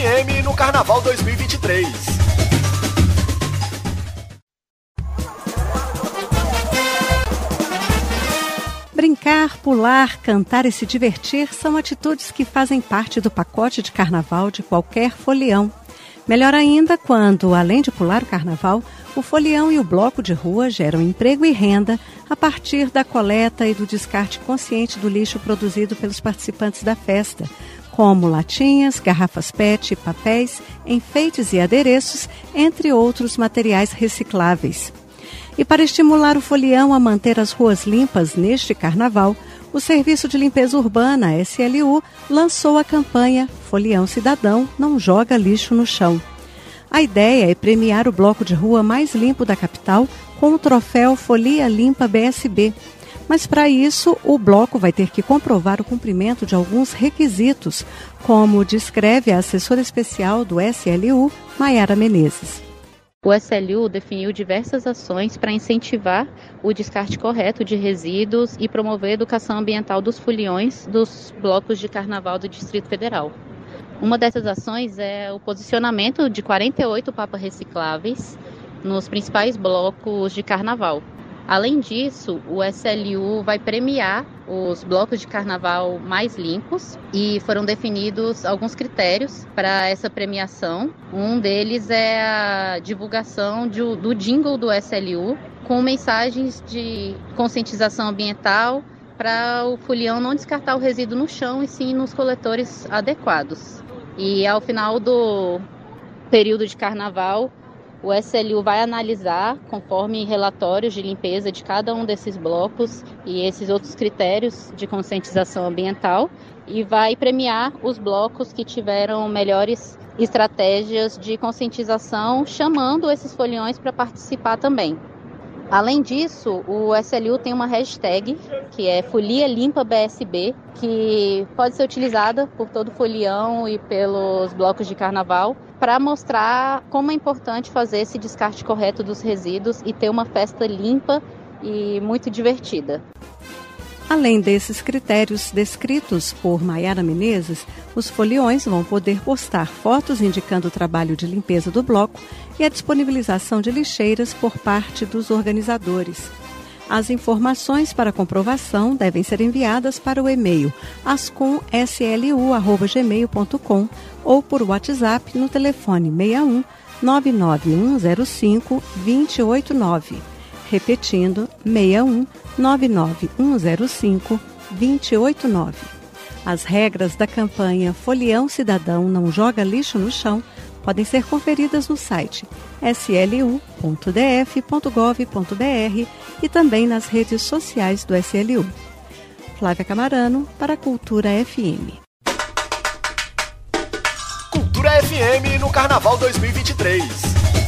FM no Carnaval 2023. Brincar, pular, cantar e se divertir são atitudes que fazem parte do pacote de carnaval de qualquer folião. Melhor ainda quando, além de pular o carnaval, o folião e o bloco de rua geram emprego e renda a partir da coleta e do descarte consciente do lixo produzido pelos participantes da festa, como latinhas, garrafas PET, papéis, enfeites e adereços, entre outros materiais recicláveis. E para estimular o folião a manter as ruas limpas neste carnaval, o Serviço de Limpeza Urbana, SLU, lançou a campanha Folião Cidadão Não Joga Lixo no Chão. A ideia é premiar o bloco de rua mais limpo da capital com o troféu Folia Limpa BSB. Mas para isso, o bloco vai ter que comprovar o cumprimento de alguns requisitos, como descreve a assessora especial do SLU, Maiara Menezes. O SLU definiu diversas ações para incentivar o descarte correto de resíduos e promover a educação ambiental dos foliões dos blocos de carnaval do Distrito Federal. Uma dessas ações é o posicionamento de 48 papas recicláveis nos principais blocos de carnaval. Além disso, o SLU vai premiar os blocos de carnaval mais limpos e foram definidos alguns critérios para essa premiação. Um deles é a divulgação de, do jingle do SLU com mensagens de conscientização ambiental para o folião não descartar o resíduo no chão e sim nos coletores adequados. E ao final do período de carnaval, o SLU vai analisar, conforme relatórios de limpeza de cada um desses blocos e esses outros critérios de conscientização ambiental, e vai premiar os blocos que tiveram melhores estratégias de conscientização, chamando esses foliões para participar também. Além disso, o SLU tem uma hashtag que é Folia Limpa BSB, que pode ser utilizada por todo folião e pelos blocos de carnaval para mostrar como é importante fazer esse descarte correto dos resíduos e ter uma festa limpa e muito divertida. Além desses critérios descritos por Maiara Menezes, os foliões vão poder postar fotos indicando o trabalho de limpeza do bloco e a disponibilização de lixeiras por parte dos organizadores. As informações para comprovação devem ser enviadas para o e-mail ascomslu@gmail.com ou por WhatsApp no telefone 61 99105 289. Repetindo, 61 99105 289. As regras da campanha Folião Cidadão Não Joga Lixo no Chão podem ser conferidas no site slu.df.gov.br e também nas redes sociais do SLU. Flávia Camarano, para a Cultura FM. Cultura FM no Carnaval 2023.